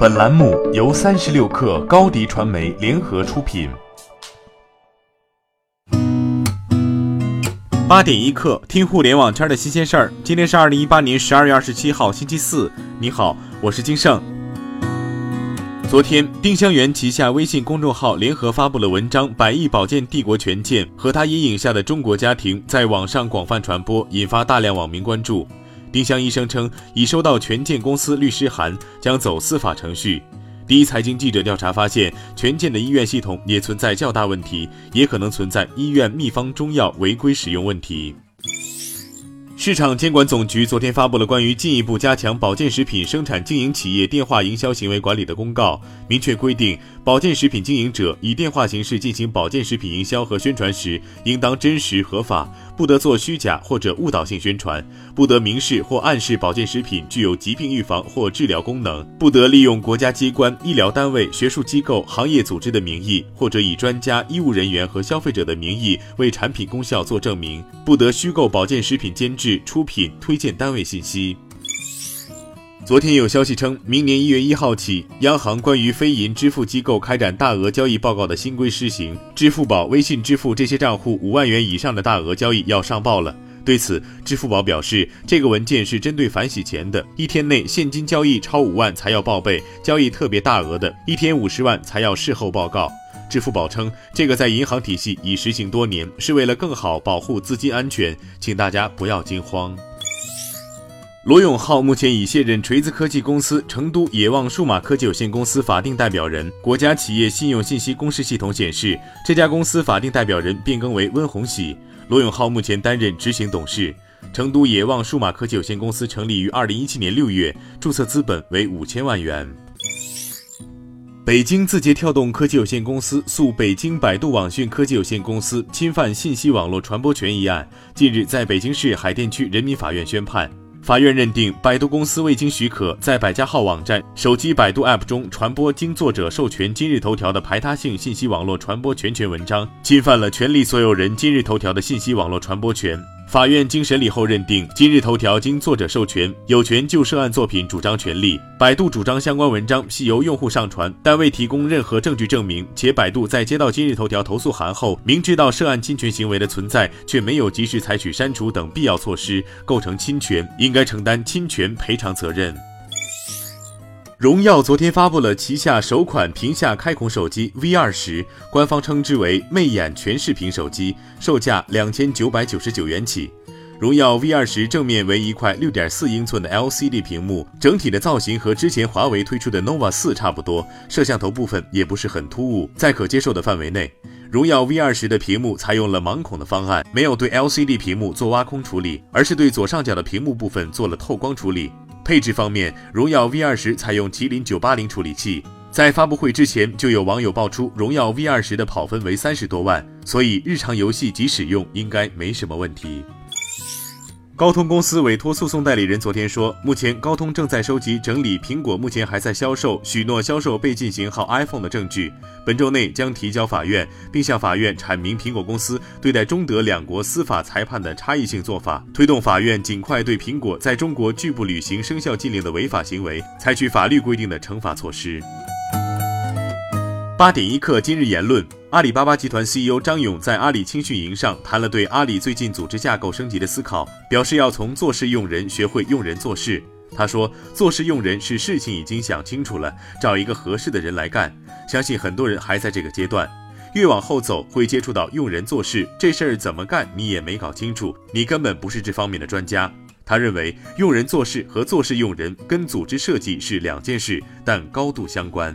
本栏目由三十六氪高低传媒联合出品。八点一刻，听互联网圈的新鲜事儿。今天是二零一八年十二月二十七号，星期四。你好，我是金盛。昨天，丁香园旗下微信公众号联合发布了文章《百亿保健帝国权健和他阴影下的中国家庭》，在网上广泛传播，引发大量网民关注。丁香医生称已收到权健公司律师函，将走司法程序。第一财经记者调查发现，权健的医院系统也存在较大问题，也可能存在医院秘方中药违规使用问题。市场监管总局昨天发布了关于进一步加强保健食品生产经营企业电话营销行为管理的公告，明确规定，保健食品经营者以电话形式进行保健食品营销和宣传时，应当真实合法，不得做虚假或者误导性宣传，不得明示或暗示保健食品具有疾病预防或治疗功能，不得利用国家机关、医疗单位、学术机构、行业组织的名义，或者以专家、医务人员和消费者的名义为产品功效做证明，不得虚构保健食品监制。出品推荐单位信息。昨天有消息称，明年一月一号起，央行关于非银支付机构开展大额交易报告的新规施行，支付宝、微信支付这些账户五万元以上的大额交易要上报了。对此，支付宝表示，这个文件是针对反洗钱的，一天内现金交易超五万才要报备，交易特别大额的，一天五十万才要事后报告。支付宝称，这个在银行体系已实行多年，是为了更好保护资金安全，请大家不要惊慌。罗永浩目前已卸任锤子科技公司成都野望数码科技有限公司法定代表人。国家企业信用信息公示系统显示，这家公司法定代表人变更为温红喜。罗永浩目前担任执行董事。成都野望数码科技有限公司成立于二零一七年六月，注册资本为五千万元。北京字节跳动科技有限公司诉北京百度网讯科技有限公司侵犯信息网络传播权一案，近日在北京市海淀区人民法院宣判。法院认定，百度公司未经许可，在百家号网站、手机百度 App 中传播经作者授权今日头条的排他性信息网络传播权权文章，侵犯了权利所有人今日头条的信息网络传播权。法院经审理后认定，今日头条经作者授权，有权就涉案作品主张权利。百度主张相关文章系由用户上传，但未提供任何证据证明，且百度在接到今日头条投诉函后，明知道涉案侵权行为的存在，却没有及时采取删除等必要措施，构成侵权，应该承担侵权赔偿责任。荣耀昨天发布了旗下首款屏下开孔手机 V 二十，官方称之为魅眼全视屏手机，售价两千九百九十九元起。荣耀 V 二十正面为一块六点四英寸的 LCD 屏幕，整体的造型和之前华为推出的 nova 四差不多，摄像头部分也不是很突兀，在可接受的范围内。荣耀 V 二十的屏幕采用了盲孔的方案，没有对 LCD 屏幕做挖空处理，而是对左上角的屏幕部分做了透光处理。配置方面，荣耀 V 二十采用麒麟九八零处理器。在发布会之前，就有网友爆出荣耀 V 二十的跑分为三十多万，所以日常游戏及使用应该没什么问题。高通公司委托诉讼代理人昨天说，目前高通正在收集整理苹果目前还在销售、许诺销售被禁型号 iPhone 的证据，本周内将提交法院，并向法院阐明苹果公司对待中德两国司法裁判的差异性做法，推动法院尽快对苹果在中国拒不履行生效禁令的违法行为采取法律规定的惩罚措施。八点一刻，今日言论：阿里巴巴集团 CEO 张勇在阿里青训营上谈了对阿里最近组织架构升级的思考，表示要从做事用人学会用人做事。他说，做事用人是事情已经想清楚了，找一个合适的人来干。相信很多人还在这个阶段，越往后走会接触到用人做事这事儿怎么干，你也没搞清楚，你根本不是这方面的专家。他认为，用人做事和做事用人跟组织设计是两件事，但高度相关。